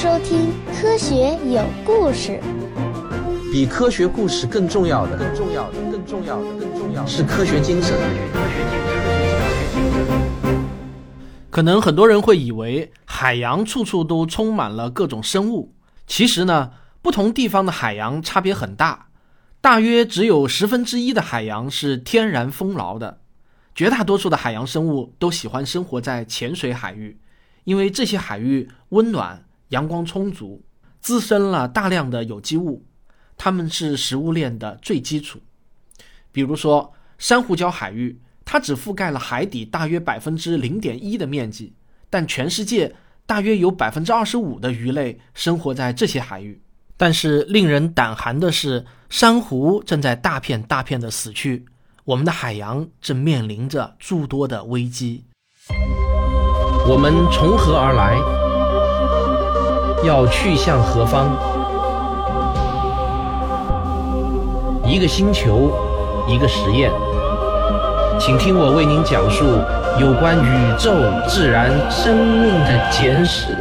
收听《科学有故事》。比科学故事更重要的，更重要的，更重要的，更重要的是科学精神。可能很多人会以为海洋处处都充满了各种生物，其实呢，不同地方的海洋差别很大，大约只有十分之一的海洋是天然丰饶的，绝大多数的海洋生物都喜欢生活在浅水海域，因为这些海域温暖、阳光充足，滋生了大量的有机物。它们是食物链的最基础，比如说珊瑚礁海域，它只覆盖了海底大约百分之零点一的面积，但全世界大约有百分之二十五的鱼类生活在这些海域。但是令人胆寒的是，珊瑚正在大片大片的死去，我们的海洋正面临着诸多的危机。我们从何而来？要去向何方？一个星球，一个实验，请听我为您讲述有关宇宙、自然、生命的简史。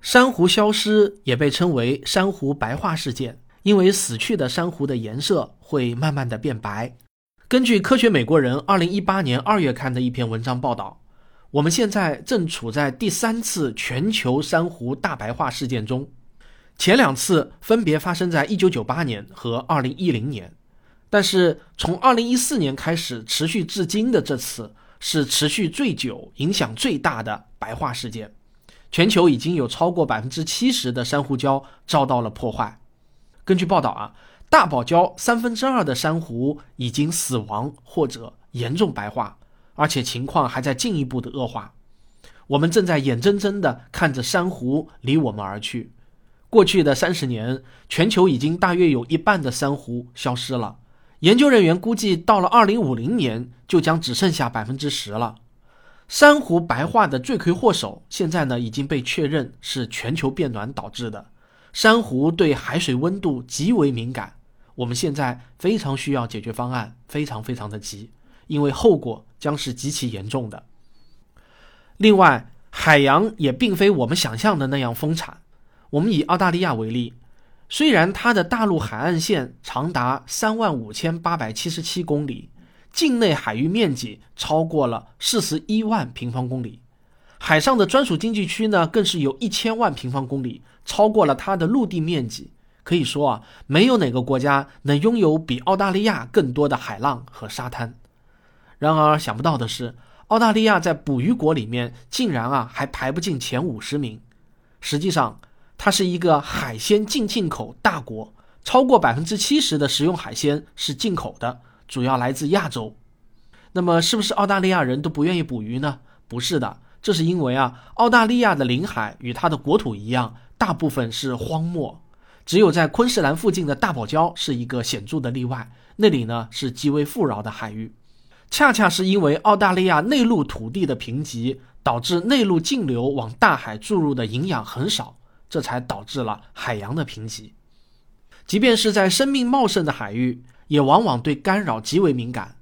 珊瑚消失也被称为珊瑚白化事件，因为死去的珊瑚的颜色会慢慢的变白。根据《科学美国人》二零一八年二月刊的一篇文章报道，我们现在正处在第三次全球珊瑚大白化事件中。前两次分别发生在1998年和2010年，但是从2014年开始持续至今的这次是持续最久、影响最大的白化事件。全球已经有超过百分之七十的珊瑚礁遭到了破坏。根据报道啊，大堡礁三分之二的珊瑚已经死亡或者严重白化，而且情况还在进一步的恶化。我们正在眼睁睁地看着珊瑚离我们而去。过去的三十年，全球已经大约有一半的珊瑚消失了。研究人员估计，到了二零五零年，就将只剩下百分之十了。珊瑚白化的罪魁祸首，现在呢已经被确认是全球变暖导致的。珊瑚对海水温度极为敏感，我们现在非常需要解决方案，非常非常的急，因为后果将是极其严重的。另外，海洋也并非我们想象的那样丰产。我们以澳大利亚为例，虽然它的大陆海岸线长达三万五千八百七十七公里，境内海域面积超过了四十一万平方公里，海上的专属经济区呢，更是有一千万平方公里，超过了它的陆地面积。可以说啊，没有哪个国家能拥有比澳大利亚更多的海浪和沙滩。然而，想不到的是，澳大利亚在捕鱼国里面竟然啊还排不进前五十名。实际上，它是一个海鲜净进口大国，超过百分之七十的食用海鲜是进口的，主要来自亚洲。那么，是不是澳大利亚人都不愿意捕鱼呢？不是的，这是因为啊，澳大利亚的领海与它的国土一样，大部分是荒漠，只有在昆士兰附近的大堡礁是一个显著的例外，那里呢是极为富饶的海域。恰恰是因为澳大利亚内陆土地的贫瘠，导致内陆径流往大海注入的营养很少。这才导致了海洋的贫瘠。即便是在生命茂盛的海域，也往往对干扰极为敏感。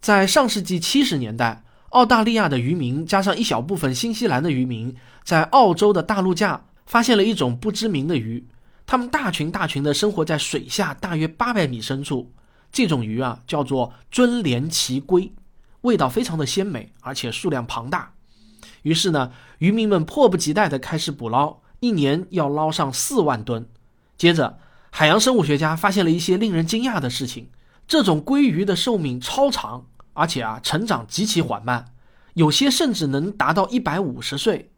在上世纪七十年代，澳大利亚的渔民加上一小部分新西兰的渔民，在澳洲的大陆架发现了一种不知名的鱼。它们大群大群的生活在水下大约八百米深处。这种鱼啊，叫做尊连奇龟，味道非常的鲜美，而且数量庞大。于是呢，渔民们迫不及待地开始捕捞。一年要捞上四万吨。接着，海洋生物学家发现了一些令人惊讶的事情：这种鲑鱼的寿命超长，而且啊，成长极其缓慢，有些甚至能达到一百五十岁。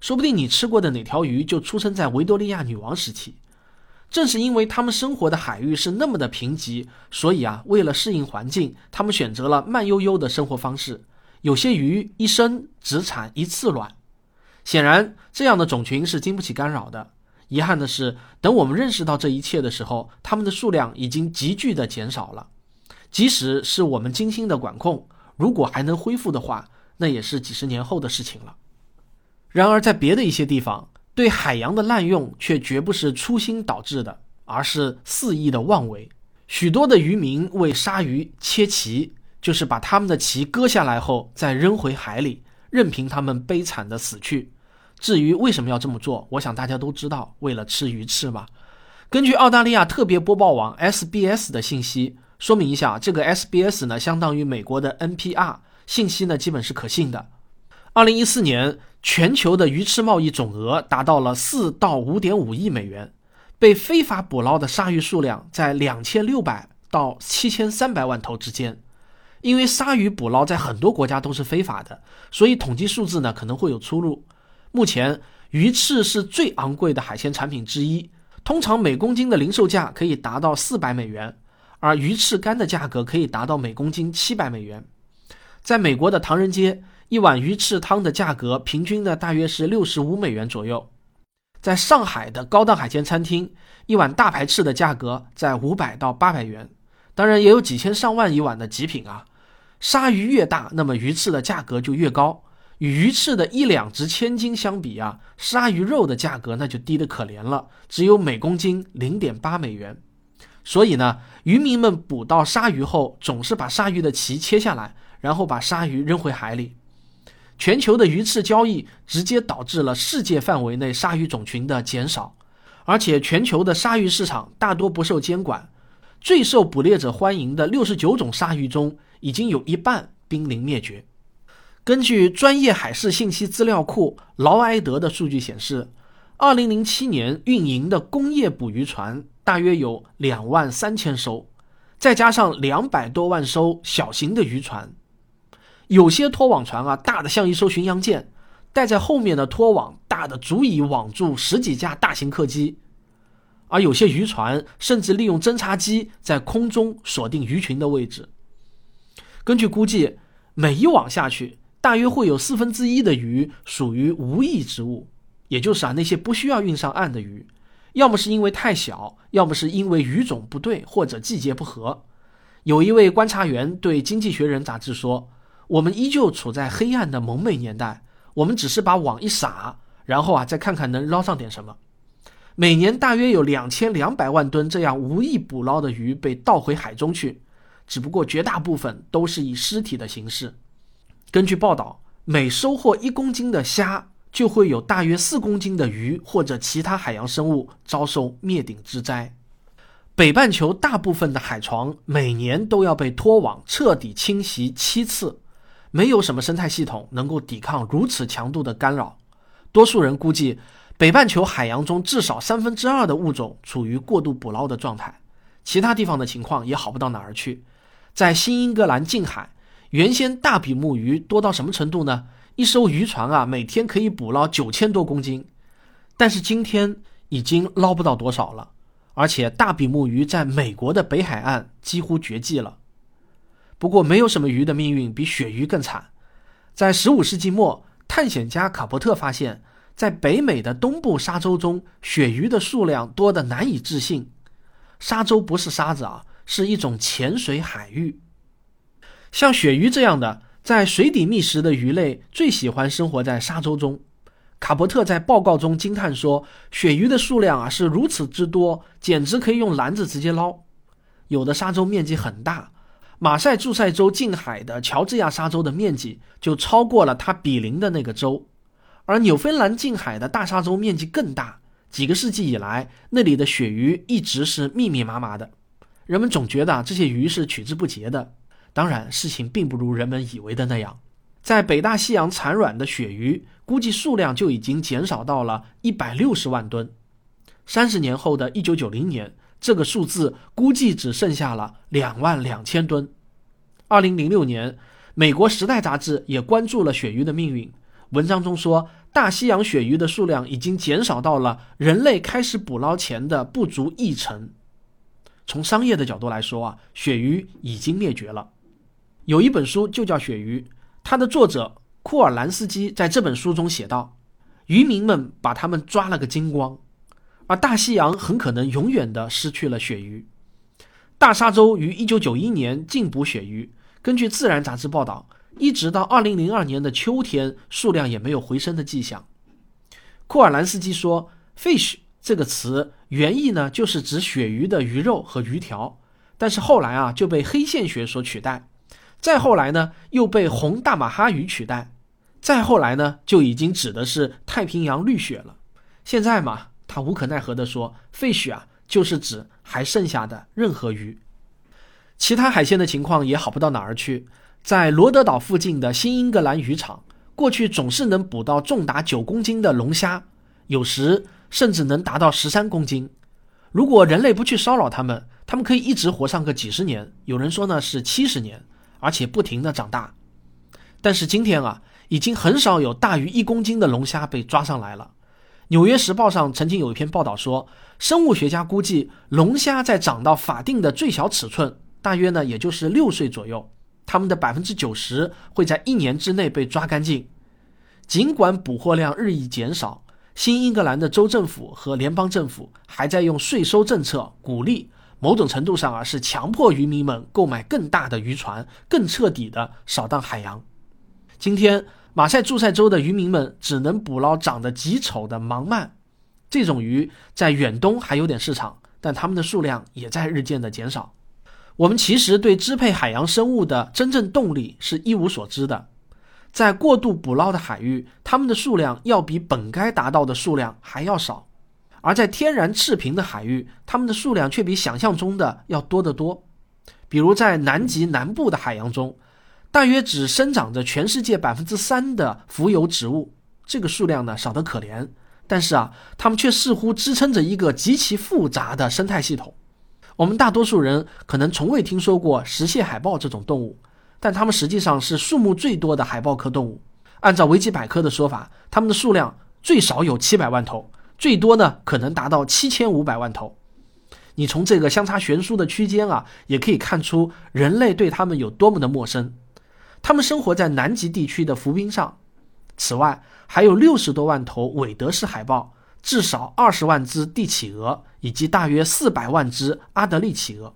说不定你吃过的哪条鱼就出生在维多利亚女王时期。正是因为他们生活的海域是那么的贫瘠，所以啊，为了适应环境，他们选择了慢悠悠的生活方式。有些鱼一生只产一次卵。显然，这样的种群是经不起干扰的。遗憾的是，等我们认识到这一切的时候，它们的数量已经急剧的减少了。即使是我们精心的管控，如果还能恢复的话，那也是几十年后的事情了。然而，在别的一些地方，对海洋的滥用却绝不是粗心导致的，而是肆意的妄为。许多的渔民为鲨鱼切鳍，就是把它们的鳍割下来后再扔回海里。任凭它们悲惨的死去。至于为什么要这么做，我想大家都知道，为了吃鱼翅嘛。根据澳大利亚特别播报网 SBS 的信息说明一下，这个 SBS 呢相当于美国的 NPR，信息呢基本是可信的。二零一四年，全球的鱼翅贸易总额达到了四到五点五亿美元，被非法捕捞的鲨鱼数量在两千六百到七千三百万头之间。因为鲨鱼捕捞在很多国家都是非法的，所以统计数字呢可能会有出入。目前，鱼翅是最昂贵的海鲜产品之一，通常每公斤的零售价可以达到四百美元，而鱼翅干的价格可以达到每公斤七百美元。在美国的唐人街，一碗鱼翅汤的价格平均呢大约是六十五美元左右。在上海的高档海鲜餐厅，一碗大排翅的价格在五百到八百元，当然也有几千上万一碗的极品啊。鲨鱼越大，那么鱼翅的价格就越高。与鱼翅的一两值千金相比啊，鲨鱼肉的价格那就低得可怜了，只有每公斤零点八美元。所以呢，渔民们捕到鲨鱼后，总是把鲨鱼的鳍切下来，然后把鲨鱼扔回海里。全球的鱼翅交易直接导致了世界范围内鲨鱼种群的减少，而且全球的鲨鱼市场大多不受监管。最受捕猎者欢迎的六十九种鲨鱼中，已经有一半濒临灭绝。根据专业海事信息资料库劳埃德的数据显示，二零零七年运营的工业捕鱼船大约有两万三千艘，再加上两百多万艘小型的渔船，有些拖网船啊，大的像一艘巡洋舰，带在后面的拖网大的足以网住十几架大型客机。而有些渔船甚至利用侦察机在空中锁定鱼群的位置。根据估计，每一网下去，大约会有四分之一的鱼属于无益之物，也就是啊那些不需要运上岸的鱼，要么是因为太小，要么是因为鱼种不对或者季节不合。有一位观察员对《经济学人》杂志说：“我们依旧处在黑暗的蒙昧年代，我们只是把网一撒，然后啊再看看能捞上点什么。”每年大约有两千两百万吨这样无意捕捞的鱼被倒回海中去，只不过绝大部分都是以尸体的形式。根据报道，每收获一公斤的虾，就会有大约四公斤的鱼或者其他海洋生物遭受灭顶之灾。北半球大部分的海床每年都要被拖网彻底侵袭七次，没有什么生态系统能够抵抗如此强度的干扰。多数人估计。北半球海洋中至少三分之二的物种处于过度捕捞的状态，其他地方的情况也好不到哪儿去。在新英格兰近海，原先大比目鱼多到什么程度呢？一艘渔船啊，每天可以捕捞九千多公斤，但是今天已经捞不到多少了。而且大比目鱼在美国的北海岸几乎绝迹了。不过，没有什么鱼的命运比鳕鱼更惨。在十五世纪末，探险家卡伯特发现。在北美的东部沙洲中，鳕鱼的数量多得难以置信。沙洲不是沙子啊，是一种潜水海域。像鳕鱼这样的在水底觅食的鱼类，最喜欢生活在沙洲中。卡伯特在报告中惊叹说：“鳕鱼的数量啊是如此之多，简直可以用篮子直接捞。有的沙洲面积很大，马赛诸塞州近海的乔治亚沙洲的面积就超过了它比邻的那个州。”而纽芬兰近海的大沙洲面积更大，几个世纪以来，那里的鳕鱼一直是密密麻麻的。人们总觉得这些鱼是取之不竭的。当然，事情并不如人们以为的那样。在北大西洋产卵的鳕鱼，估计数量就已经减少到了一百六十万吨。三十年后的一九九零年，这个数字估计只剩下了两万两千吨。二零零六年，美国《时代》杂志也关注了鳕鱼的命运。文章中说，大西洋鳕鱼的数量已经减少到了人类开始捕捞前的不足一成。从商业的角度来说啊，鳕鱼已经灭绝了。有一本书就叫《鳕鱼》，它的作者库尔兰斯基在这本书中写道：“渔民们把它们抓了个精光，而大西洋很可能永远的失去了鳕鱼。”大沙洲于1991年禁捕鳕鱼。根据《自然》杂志报道。一直到二零零二年的秋天，数量也没有回升的迹象。库尔兰斯基说：“fish 这个词原意呢，就是指鳕鱼的鱼肉和鱼条，但是后来啊就被黑线鳕所取代，再后来呢又被红大马哈鱼取代。再后来呢，就已经指的是太平洋绿血了。现在嘛，他无可奈何地说，废墟啊，就是指还剩下的任何鱼。其他海鲜的情况也好不到哪儿去。在罗德岛附近的新英格兰渔场，过去总是能捕到重达九公斤的龙虾，有时甚至能达到十三公斤。如果人类不去骚扰它们，它们可以一直活上个几十年，有人说呢是七十年，而且不停的长大。但是今天啊，已经很少有大于一公斤的龙虾被抓上来了。纽约时报上曾经有一篇报道说，生物学家估计龙虾在长到法定的最小尺寸。大约呢，也就是六岁左右，它们的百分之九十会在一年之内被抓干净。尽管捕获量日益减少，新英格兰的州政府和联邦政府还在用税收政策鼓励，某种程度上啊是强迫渔民们购买更大的渔船，更彻底的扫荡海洋。今天，马赛诸塞州的渔民们只能捕捞长得极丑的盲鳗，这种鱼在远东还有点市场，但它们的数量也在日渐的减少。我们其实对支配海洋生物的真正动力是一无所知的。在过度捕捞的海域，它们的数量要比本该达到的数量还要少；而在天然赤贫的海域，它们的数量却比想象中的要多得多。比如在南极南部的海洋中，大约只生长着全世界百分之三的浮游植物，这个数量呢少得可怜。但是啊，它们却似乎支撑着一个极其复杂的生态系统。我们大多数人可能从未听说过石蟹海豹这种动物，但它们实际上是数目最多的海豹科动物。按照维基百科的说法，它们的数量最少有七百万头，最多呢可能达到七千五百万头。你从这个相差悬殊的区间啊，也可以看出人类对它们有多么的陌生。它们生活在南极地区的浮冰上。此外，还有六十多万头韦德氏海豹。至少二十万只帝企鹅，以及大约四百万只阿德利企鹅，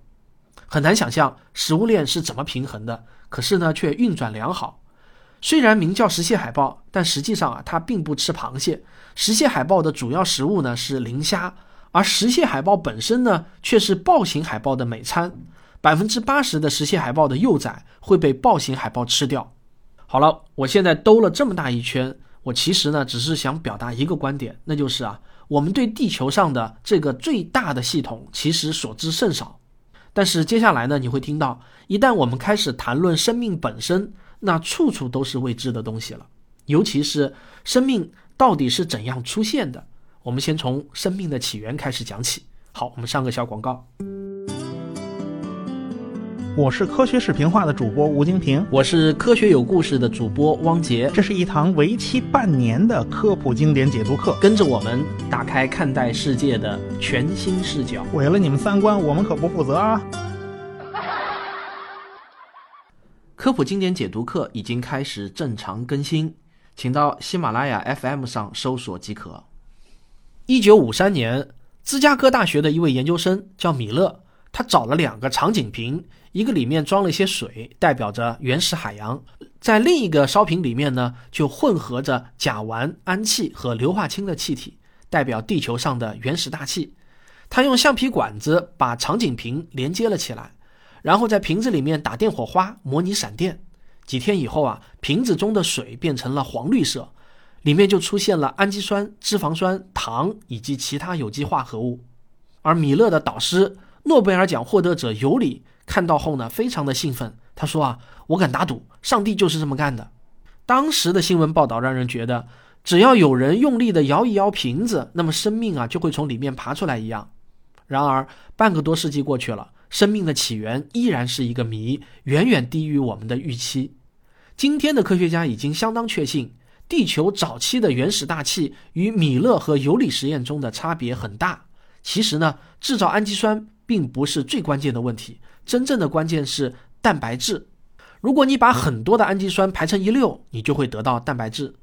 很难想象食物链是怎么平衡的。可是呢，却运转良好。虽然名叫石蟹海豹，但实际上啊，它并不吃螃蟹。石蟹海豹的主要食物呢是磷虾，而石蟹海豹本身呢却是豹形海豹的美餐。百分之八十的石蟹海豹的幼崽会被豹形海豹吃掉。好了，我现在兜了这么大一圈。我其实呢，只是想表达一个观点，那就是啊，我们对地球上的这个最大的系统其实所知甚少。但是接下来呢，你会听到，一旦我们开始谈论生命本身，那处处都是未知的东西了。尤其是生命到底是怎样出现的？我们先从生命的起源开始讲起。好，我们上个小广告。我是科学视频化的主播吴京平，我是科学有故事的主播汪杰。这是一堂为期半年的科普经典解读课，跟着我们打开看待世界的全新视角。毁了你们三观，我们可不负责啊！科普经典解读课已经开始正常更新，请到喜马拉雅 FM 上搜索即可。一九五三年，芝加哥大学的一位研究生叫米勒，他找了两个场景瓶。一个里面装了一些水，代表着原始海洋；在另一个烧瓶里面呢，就混合着甲烷、氨气和硫化氢的气体，代表地球上的原始大气。他用橡皮管子把场景瓶连接了起来，然后在瓶子里面打电火花，模拟闪电。几天以后啊，瓶子中的水变成了黄绿色，里面就出现了氨基酸、脂肪酸、糖以及其他有机化合物。而米勒的导师，诺贝尔奖获得者尤里。看到后呢，非常的兴奋。他说啊，我敢打赌，上帝就是这么干的。当时的新闻报道让人觉得，只要有人用力的摇一摇瓶子，那么生命啊就会从里面爬出来一样。然而，半个多世纪过去了，生命的起源依然是一个谜，远远低于我们的预期。今天的科学家已经相当确信，地球早期的原始大气与米勒和尤里实验中的差别很大。其实呢，制造氨基酸并不是最关键的问题。真正的关键是蛋白质。如果你把很多的氨基酸排成一溜，你就会得到蛋白质。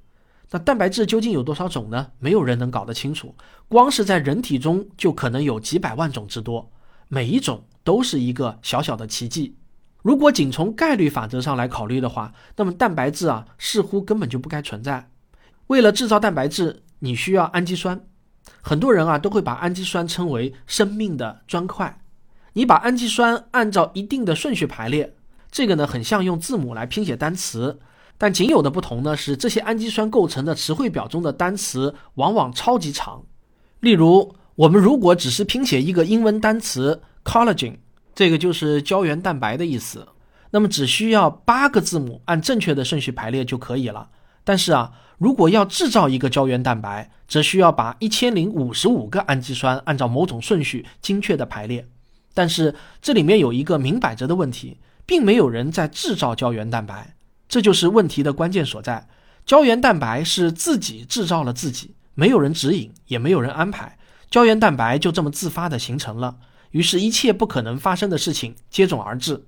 那蛋白质究竟有多少种呢？没有人能搞得清楚。光是在人体中就可能有几百万种之多，每一种都是一个小小的奇迹。如果仅从概率法则上来考虑的话，那么蛋白质啊似乎根本就不该存在。为了制造蛋白质，你需要氨基酸。很多人啊都会把氨基酸称为生命的砖块。你把氨基酸按照一定的顺序排列，这个呢很像用字母来拼写单词。但仅有的不同呢是，这些氨基酸构成的词汇表中的单词往往超级长。例如，我们如果只是拼写一个英文单词 collagen，这个就是胶原蛋白的意思，那么只需要八个字母按正确的顺序排列就可以了。但是啊，如果要制造一个胶原蛋白，则需要把一千零五十五个氨基酸按照某种顺序精确的排列。但是这里面有一个明摆着的问题，并没有人在制造胶原蛋白。这就是问题的关键所在。胶原蛋白是自己制造了自己，没有人指引，也没有人安排，胶原蛋白就这么自发的形成了。于是，一切不可能发生的事情接踵而至。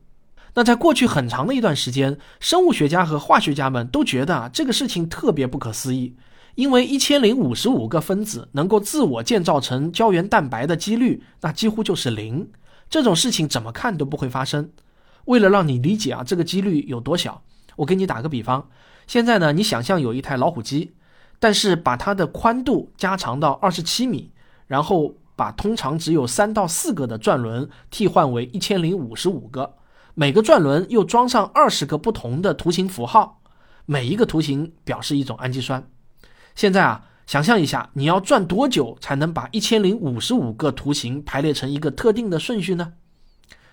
那在过去很长的一段时间，生物学家和化学家们都觉得啊，这个事情特别不可思议，因为一千零五十五个分子能够自我建造成胶原蛋白的几率，那几乎就是零。这种事情怎么看都不会发生。为了让你理解啊，这个几率有多小。我给你打个比方，现在呢，你想象有一台老虎机，但是把它的宽度加长到二十七米，然后把通常只有三到四个的转轮替换为一千零五十五个，每个转轮又装上二十个不同的图形符号，每一个图形表示一种氨基酸。现在啊，想象一下，你要转多久才能把一千零五十五个图形排列成一个特定的顺序呢？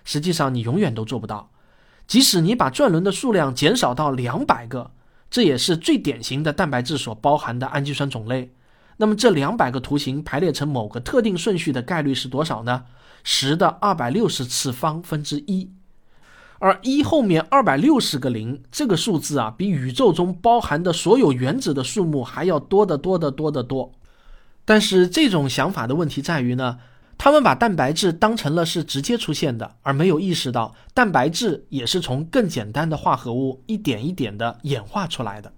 实际上，你永远都做不到。即使你把转轮的数量减少到两百个，这也是最典型的蛋白质所包含的氨基酸种类。那么这两百个图形排列成某个特定顺序的概率是多少呢？十的二百六十次方分之一。而一后面二百六十个零，这个数字啊，比宇宙中包含的所有原子的数目还要多得多得多得多。但是这种想法的问题在于呢？他们把蛋白质当成了是直接出现的，而没有意识到蛋白质也是从更简单的化合物一点一点的演化出来的。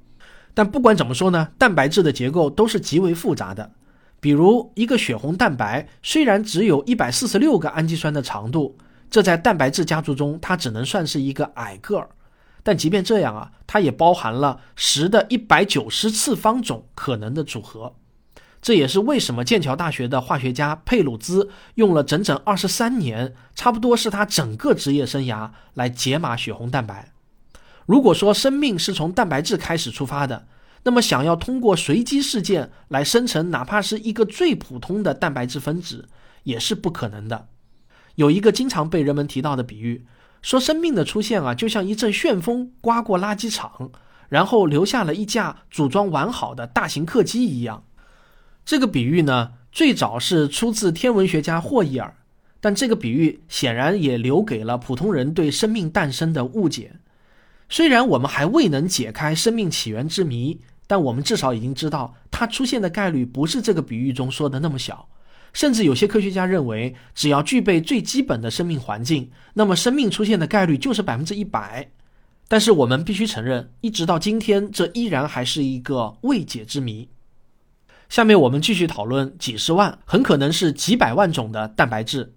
但不管怎么说呢，蛋白质的结构都是极为复杂的。比如一个血红蛋白，虽然只有一百四十六个氨基酸的长度，这在蛋白质家族中它只能算是一个矮个儿。但即便这样啊，它也包含了十的一百九十次方种可能的组合。这也是为什么剑桥大学的化学家佩鲁兹用了整整二十三年，差不多是他整个职业生涯来解码血红蛋白。如果说生命是从蛋白质开始出发的，那么想要通过随机事件来生成哪怕是一个最普通的蛋白质分子，也是不可能的。有一个经常被人们提到的比喻，说生命的出现啊，就像一阵旋风刮过垃圾场，然后留下了一架组装完好的大型客机一样。这个比喻呢，最早是出自天文学家霍伊尔，但这个比喻显然也留给了普通人对生命诞生的误解。虽然我们还未能解开生命起源之谜，但我们至少已经知道它出现的概率不是这个比喻中说的那么小。甚至有些科学家认为，只要具备最基本的生命环境，那么生命出现的概率就是百分之一百。但是我们必须承认，一直到今天，这依然还是一个未解之谜。下面我们继续讨论几十万，很可能是几百万种的蛋白质，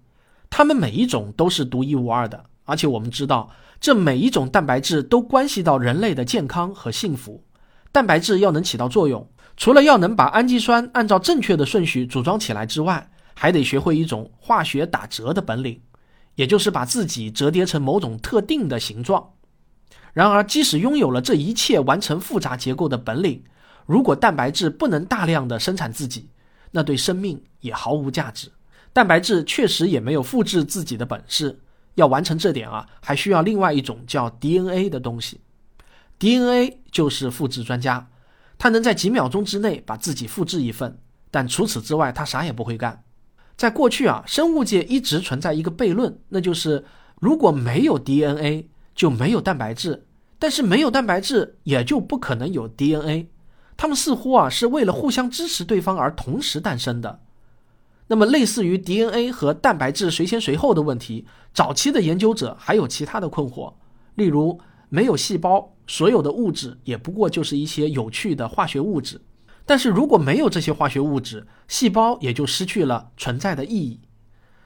它们每一种都是独一无二的，而且我们知道，这每一种蛋白质都关系到人类的健康和幸福。蛋白质要能起到作用，除了要能把氨基酸按照正确的顺序组装起来之外，还得学会一种化学打折的本领，也就是把自己折叠成某种特定的形状。然而，即使拥有了这一切完成复杂结构的本领，如果蛋白质不能大量的生产自己，那对生命也毫无价值。蛋白质确实也没有复制自己的本事。要完成这点啊，还需要另外一种叫 DNA 的东西。DNA 就是复制专家，它能在几秒钟之内把自己复制一份，但除此之外，它啥也不会干。在过去啊，生物界一直存在一个悖论，那就是如果没有 DNA，就没有蛋白质；但是没有蛋白质，也就不可能有 DNA。他们似乎啊是为了互相支持对方而同时诞生的。那么，类似于 DNA 和蛋白质谁先谁后的问题，早期的研究者还有其他的困惑。例如，没有细胞，所有的物质也不过就是一些有趣的化学物质。但是如果没有这些化学物质，细胞也就失去了存在的意义。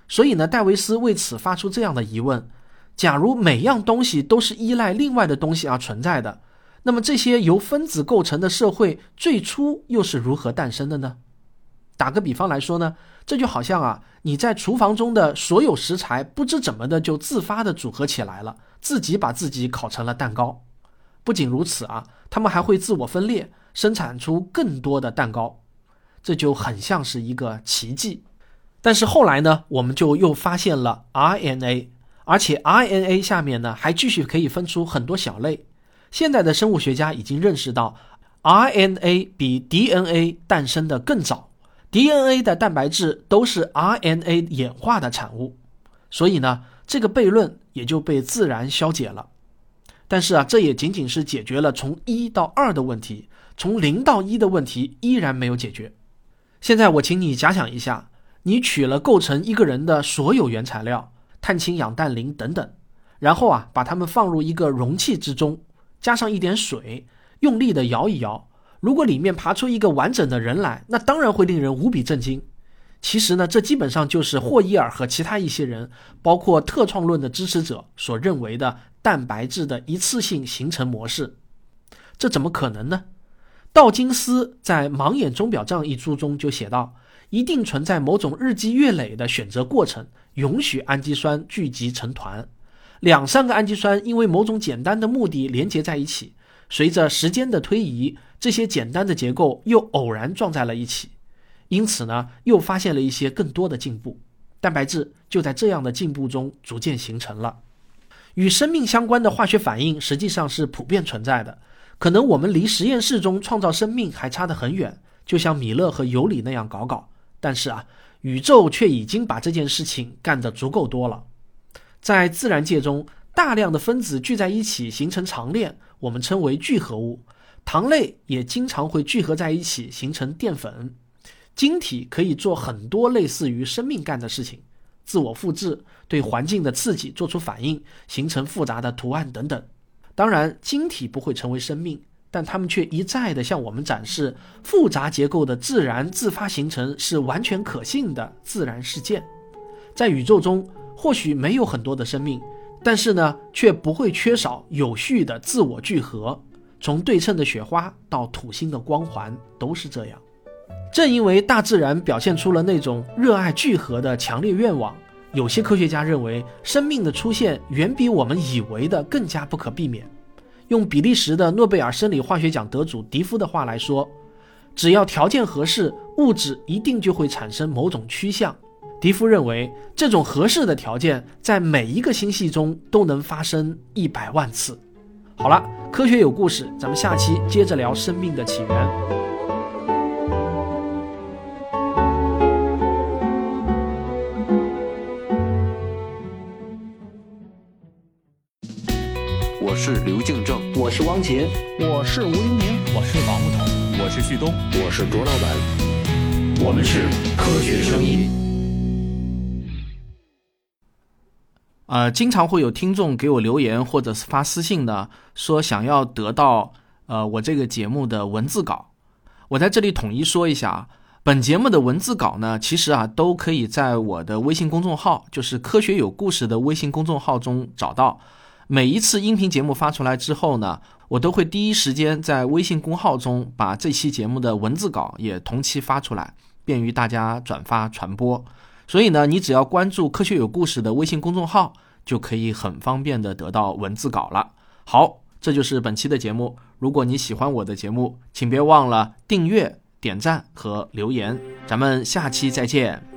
所以呢，戴维斯为此发出这样的疑问：假如每样东西都是依赖另外的东西而存在的？那么这些由分子构成的社会最初又是如何诞生的呢？打个比方来说呢，这就好像啊，你在厨房中的所有食材不知怎么的就自发的组合起来了，自己把自己烤成了蛋糕。不仅如此啊，他们还会自我分裂，生产出更多的蛋糕，这就很像是一个奇迹。但是后来呢，我们就又发现了 RNA，而且 RNA 下面呢还继续可以分出很多小类。现在的生物学家已经认识到，RNA 比 DNA 诞生的更早，DNA 的蛋白质都是 RNA 演化的产物。所以呢，这个悖论也就被自然消解了。但是啊，这也仅仅是解决了从一到二的问题，从零到一的问题依然没有解决。现在我请你假想一下，你取了构成一个人的所有原材料，碳氢氧氮磷等等，然后啊，把它们放入一个容器之中，加上一点水，用力的摇一摇，如果里面爬出一个完整的人来，那当然会令人无比震惊。其实呢，这基本上就是霍伊尔和其他一些人，包括特创论的支持者所认为的蛋白质的一次性形成模式。这怎么可能呢？道金斯在《盲眼钟表账》一书中就写道：一定存在某种日积月累的选择过程，允许氨基酸聚集成团。两三个氨基酸因为某种简单的目的连接在一起，随着时间的推移，这些简单的结构又偶然撞在了一起。因此呢，又发现了一些更多的进步，蛋白质就在这样的进步中逐渐形成了。与生命相关的化学反应实际上是普遍存在的，可能我们离实验室中创造生命还差得很远，就像米勒和尤里那样搞搞。但是啊，宇宙却已经把这件事情干得足够多了。在自然界中，大量的分子聚在一起形成长链，我们称为聚合物。糖类也经常会聚合在一起形成淀粉。晶体可以做很多类似于生命干的事情，自我复制，对环境的刺激做出反应，形成复杂的图案等等。当然，晶体不会成为生命，但它们却一再地向我们展示复杂结构的自然自发形成是完全可信的自然事件。在宇宙中，或许没有很多的生命，但是呢，却不会缺少有序的自我聚合。从对称的雪花到土星的光环，都是这样。正因为大自然表现出了那种热爱聚合的强烈愿望，有些科学家认为生命的出现远比我们以为的更加不可避免。用比利时的诺贝尔生理化学奖得主迪夫的话来说，只要条件合适，物质一定就会产生某种趋向。迪夫认为，这种合适的条件在每一个星系中都能发生一百万次。好了，科学有故事，咱们下期接着聊生命的起源。我是刘敬正，我是汪杰，我是吴英明，我是王木头，我是旭东，我是卓老板，我们是科学声音。呃，经常会有听众给我留言或者是发私信呢，说想要得到呃我这个节目的文字稿。我在这里统一说一下啊，本节目的文字稿呢，其实啊都可以在我的微信公众号，就是“科学有故事”的微信公众号中找到。每一次音频节目发出来之后呢，我都会第一时间在微信公号中把这期节目的文字稿也同期发出来，便于大家转发传播。所以呢，你只要关注“科学有故事”的微信公众号，就可以很方便的得到文字稿了。好，这就是本期的节目。如果你喜欢我的节目，请别忘了订阅、点赞和留言。咱们下期再见。